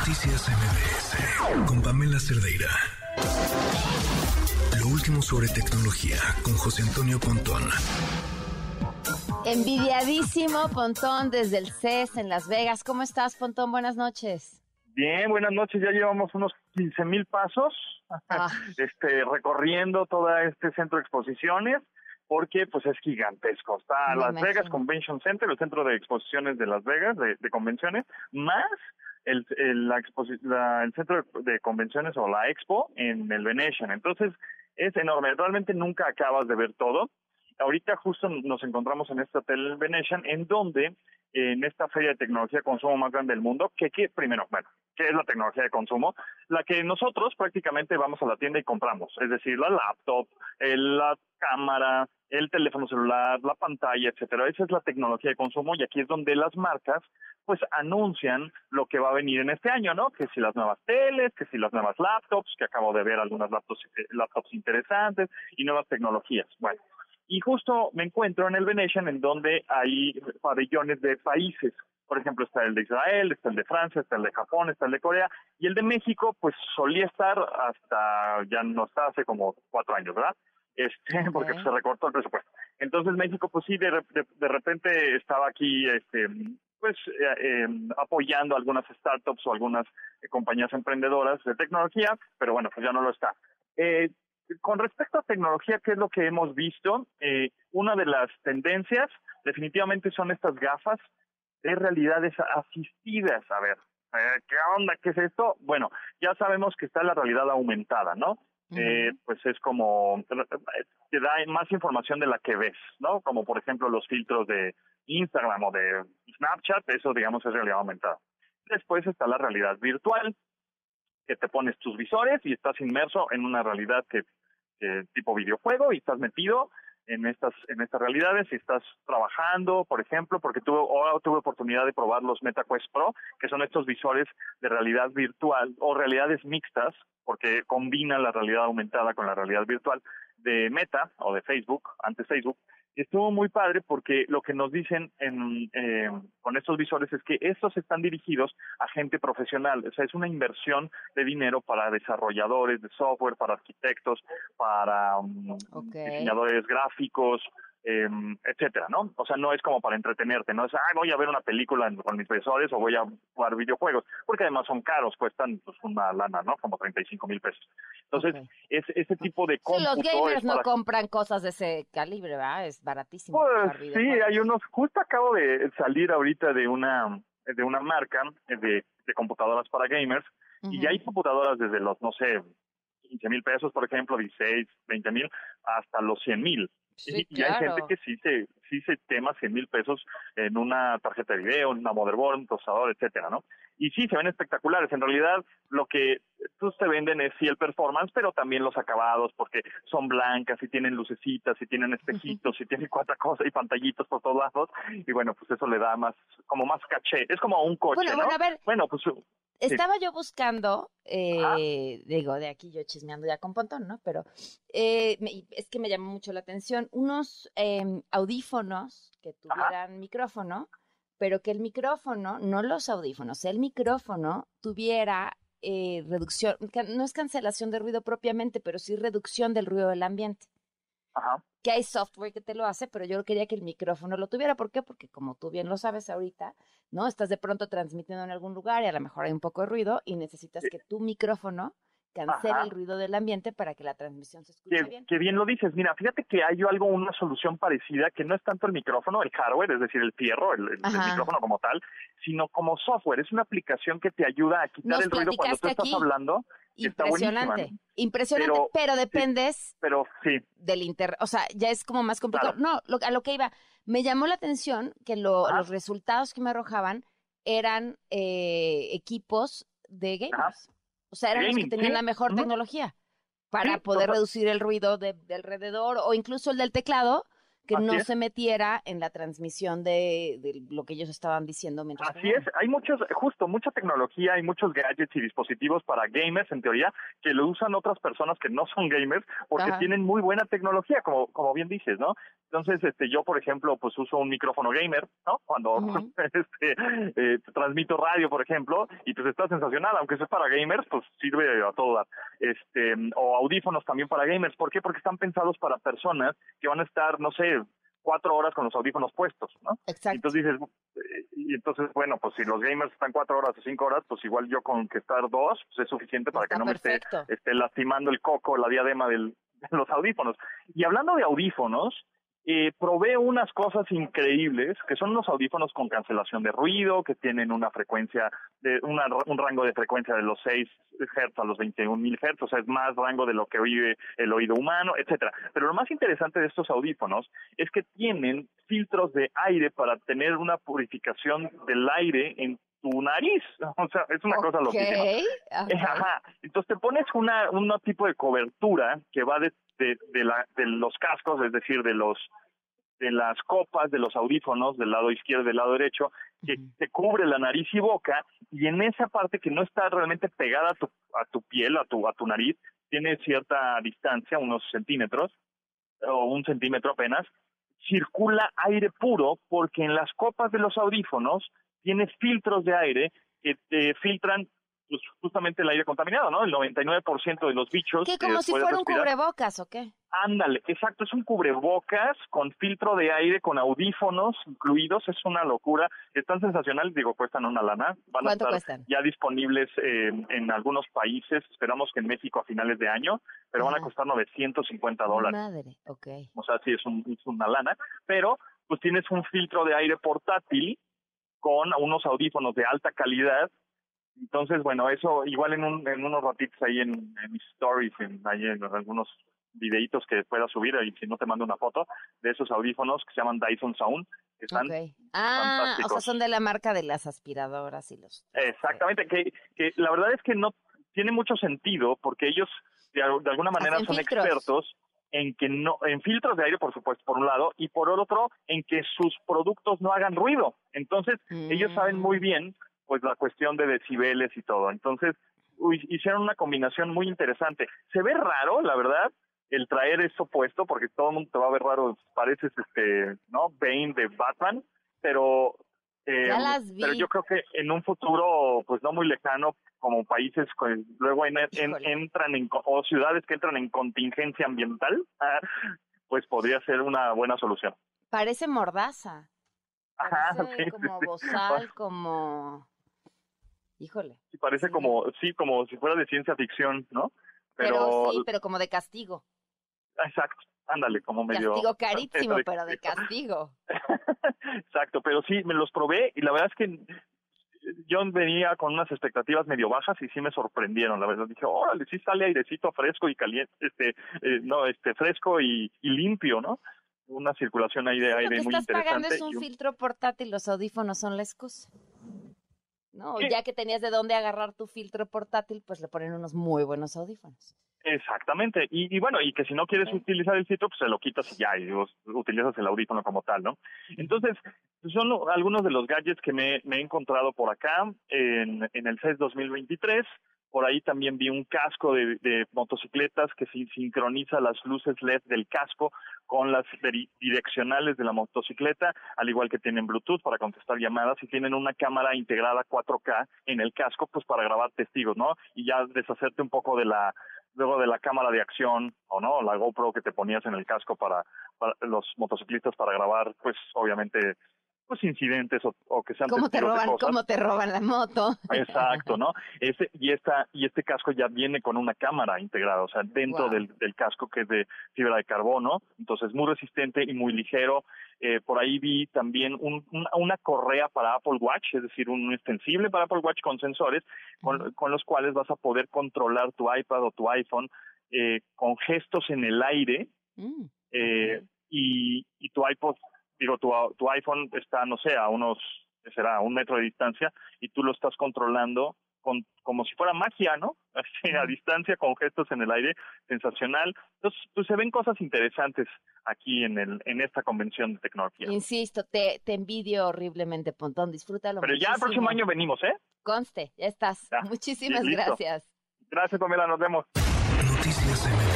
Noticias MBS con Pamela Cerdeira. Lo último sobre tecnología con José Antonio Pontón. Envidiadísimo Pontón desde el CES en Las Vegas. ¿Cómo estás, Pontón? Buenas noches. Bien, buenas noches. Ya llevamos unos 15 mil pasos Ah. este, recorriendo todo este centro de exposiciones porque pues es gigantesco. Está Me Las Vegas. Convention Center, el centro de exposiciones de Las Vegas, de, de convenciones, más el, el, la la- el centro de convenciones o la expo en el Venetian. Entonces es enorme. Realmente nunca acabas de ver todo. Ahorita justo nos encontramos en este hotel Venetian, en donde en esta feria de tecnología de consumo más grande del mundo, que, que primero, bueno, ¿qué es la tecnología de consumo? La que nosotros prácticamente vamos a la tienda y compramos, es decir, la laptop, la cámara, el teléfono celular, la pantalla, etcétera. Esa es la tecnología de consumo y aquí es donde las marcas pues anuncian lo que va a venir en este año, ¿no? Que si las nuevas teles, que si las nuevas laptops, que acabo de ver algunas laptops, eh, laptops interesantes y nuevas tecnologías. Bueno, y justo me encuentro en el Venetian en donde hay pabellones de países. Por ejemplo, está el de Israel, está el de Francia, está el de Japón, está el de Corea. Y el de México, pues solía estar hasta, ya no está hace como cuatro años, ¿verdad? Este, porque se recortó el presupuesto. Entonces México, pues sí, de, de, de repente estaba aquí, este, pues eh, eh, apoyando algunas startups o algunas eh, compañías emprendedoras de tecnología, pero bueno, pues ya no lo está. Con respecto a tecnología, ¿qué es lo que hemos visto? Eh, una de las tendencias definitivamente son estas gafas de realidades asistidas. A ver, eh, ¿qué onda? ¿Qué es esto? Bueno, ya sabemos que está la realidad aumentada, ¿no? Eh, pues es como te da más información de la que ves, ¿no? Como por ejemplo los filtros de Instagram o de Snapchat, eso digamos es realidad aumentada. Después está la realidad virtual, que te pones tus visores y estás inmerso en una realidad que, que tipo videojuego y estás metido en estas en estas realidades y estás trabajando, por ejemplo, porque tuve ahora tuve oportunidad de probar los MetaQuest Pro, que son estos visores de realidad virtual o realidades mixtas, porque combinan la realidad aumentada con la realidad virtual de Meta o de Facebook, antes Facebook, estuvo muy padre porque lo que nos dicen en, eh, con estos visores es que estos están dirigidos a gente profesional, o sea, es una inversión de dinero para desarrolladores de software, para arquitectos, para um, Ok. diseñadores gráficos, eh, etcétera, ¿no? O sea, no es como para entretenerte, no es, ah, voy a ver una película con mis visores o voy a jugar videojuegos, porque además son caros, cuestan pues una lana, ¿no? Como 35 mil pesos. Entonces, Ok. es, ese tipo de Sí, cómputo los gamers no para- compran cosas de ese calibre, ¿verdad? Es baratísimo. Pues sí, hay unos, justo acabo de salir ahorita de una de una marca de, de computadoras para gamers y ya hay computadoras desde los, no sé, 15 mil pesos, por ejemplo, 16, 20 mil, hasta los 100 mil. Sí, y, y hay claro. gente que sí se, sí se quema 100 mil pesos en una tarjeta de video, en una motherboard, un procesador, etcétera, ¿no? Y sí, se ven espectaculares. En realidad, lo que pues, te venden es sí el performance, pero también los acabados, porque son blancas y tienen lucecitas y tienen espejitos y tienen cuatro cosas y pantallitos por todos lados. Y bueno, pues eso le da más, como más caché. Es como un coche, Bueno, ¿no? bueno, a ver, Bueno, pues Estaba yo buscando, eh, digo, de aquí yo chismeando ya con Pontón, ¿no? Pero eh, me- es que me llamó mucho la atención unos em, audífonos que tuvieran micrófono, pero que el micrófono, no los audífonos, el micrófono tuviera eh, reducción, no es cancelación de ruido propiamente, pero sí reducción del ruido del ambiente. ajá. que hay software que te lo hace, pero yo quería que el micrófono lo tuviera. ¿Por qué? Porque como tú bien lo sabes ahorita, ¿no? Estás de pronto transmitiendo en algún lugar y a lo mejor hay un poco de ruido y necesitas que tu micrófono cancele Ajá. el ruido del ambiente para que la transmisión se escuche Que, bien. que bien lo dices. Mira, fíjate que hay algo, una solución parecida, que no es tanto el micrófono, el hardware, es decir, el fierro, el, micrófono como tal, sino como software. Es una aplicación que te ayuda a quitar Nos el ruido cuando tú estás hablando. está Impresionante, ¿no? impresionante, pero, Pero- dependes Pero sí, del inter, o sea, ya es como más complicado. No, lo- a lo que iba, me llamó la atención que lo- los resultados que me arrojaban eran eh, equipos de gamers. O sea, eran los que tenían la mejor tecnología para poder reducir el ruido de, de alrededor o incluso el del teclado, que no se metiera en la transmisión de, lo que ellos estaban diciendo mientras. Así es, hay muchos, justo, mucha tecnología, hay muchos gadgets y dispositivos para gamers, en teoría, que lo usan otras personas que no son gamers, porque tienen muy buena tecnología, como, como bien dices, ¿no? Entonces, este, yo, por ejemplo, pues uso un micrófono gamer, ¿no? Cuando este, eh, transmito radio, por ejemplo, y pues está sensacional, aunque eso es para gamers, pues sirve a todo dar. Este, o audífonos también para gamers, ¿por qué? Porque están pensados para personas que van a estar, no sé, cuatro horas con los audífonos puestos, ¿no? Exacto. Entonces dices, eh, y entonces, bueno, pues si los gamers están cuatro horas o cinco horas, pues igual yo con que estar dos, pues es suficiente para que no me esté, esté lastimando el coco, la diadema del, de los audífonos. Y hablando de audífonos, eh, provee unas cosas increíbles, que son unos audífonos con cancelación de ruido, que tienen una frecuencia, de una, un rango de frecuencia de los 6 Hz a los 21.000 Hz, o sea, es más rango de lo que oye el oído humano, etcétera. Pero lo más interesante de estos audífonos es que tienen filtros de aire para tener una purificación del aire en tu nariz. O sea, es una cosa loquísima. Ajá. Entonces te pones una, un tipo de cobertura que va de de, la, de los cascos, es decir, de los de las copas de los audífonos del lado izquierdo y del lado derecho, que te cubre la nariz y boca, y en esa parte que no está realmente pegada a tu, a tu piel, a tu, a tu nariz, tiene cierta distancia, unos centímetros, o un centímetro apenas, circula aire puro porque en las copas de los audífonos tienes filtros de aire que te filtran pues, justamente el aire contaminado, ¿no? El 99% de los bichos. ¿Qué, como si fuera un cubrebocas o qué? Ándale, exacto, es un cubrebocas con filtro de aire, con audífonos incluidos, es una locura. Están sensacionales, digo, cuestan una lana. Van a estar ya disponibles eh, en algunos países, esperamos que en México a finales de año, pero van a costar 950 dólares. Madre, ok. O sea, sí, es, un, es una lana, pero pues tienes un filtro de aire portátil con unos audífonos de alta calidad entonces, bueno, eso igual en, un, en unos ratitos ahí en, mis stories, en, ahí en algunos videitos que pueda subir y si no te mando una foto de esos audífonos que se llaman Dyson Sound que están ah, o sea, son de la marca de las aspiradoras y los exactamente que, que la verdad es que no tiene mucho sentido porque ellos de, alguna manera son expertos en que no en filtros de aire por supuesto por un lado y por otro en que sus productos no hagan ruido. Entonces ellos saben muy mm. bien pues la cuestión de decibeles y todo. Entonces, hicieron una combinación muy interesante. Se ve raro, la verdad, el traer eso puesto, porque todo el mundo te va a ver raro, pareces este, ¿no? Bane de Batman, pero eh, pero yo creo que en un futuro, pues no muy lejano, como países que luego entran en, o ciudades que entran en contingencia ambiental, pues podría ser una buena solución. Parece mordaza. Parece como bozal, como Híjole. Sí, parece como, sí, como si fuera de ciencia ficción, ¿no? Pero, sí, pero como de castigo. Exacto, ándale, como medio... Castigo carísimo, pero de castigo. Exacto, pero sí, me los probé y la verdad es que yo venía con unas expectativas medio bajas y sí me sorprendieron, la verdad. Dije, órale, sí sale airecito fresco y caliente, este, eh, no, este, fresco y, limpio, ¿no? Una circulación ahí de aire muy interesante. Lo que estás pagando es un filtro portátil, los audífonos son la excusa. ¿No? Ya que tenías de dónde agarrar tu filtro portátil, pues le ponen unos muy buenos audífonos. Exactamente. Y, bueno, y que si no quieres utilizar el filtro, pues se lo quitas y ya, y utilizas el audífono como tal, ¿no? Entonces, son algunos de los gadgets que me, he encontrado por acá en, en el CES 2023. Por ahí también vi un casco de, motocicletas que sincroniza las luces LED del casco con las direccionales de la motocicleta, al igual que tienen Bluetooth para contestar llamadas y tienen una cámara integrada 4K en el casco, pues para grabar testigos, ¿no? Y ya deshacerte un poco de la luego de la cámara de acción o no, la GoPro que te ponías en el casco para, para los motociclistas para grabar, pues obviamente pues incidentes o, que sean ¿Cómo te roban, cómo te roban la moto? Exacto, ¿no? Ese, y esta y este casco ya viene con una cámara integrada, o sea, dentro del, del, casco que es de fibra de carbono, entonces muy resistente y muy ligero. Eh, por ahí vi también un, una, correa para Apple Watch, es decir, un extensible para Apple Watch con sensores, con, con los cuales vas a poder controlar tu iPad o tu iPhone eh, con gestos en el aire. Mm, eh, y, y tu iPod digo, tu, tu iPhone está, no sé, a unos, será? un metro de distancia y tú lo estás controlando con, como si fuera magia, ¿no? así, a distancia con gestos en el aire, sensacional. Entonces, pues se ven cosas interesantes aquí en el en esta convención de tecnología. Insisto, te, te envidio horriblemente, Pontón, disfrútalo Pero ya el próximo año venimos, ¿eh? Conste, ya estás. Muchísimas gracias. Gracias, Pamela, nos vemos. Noticias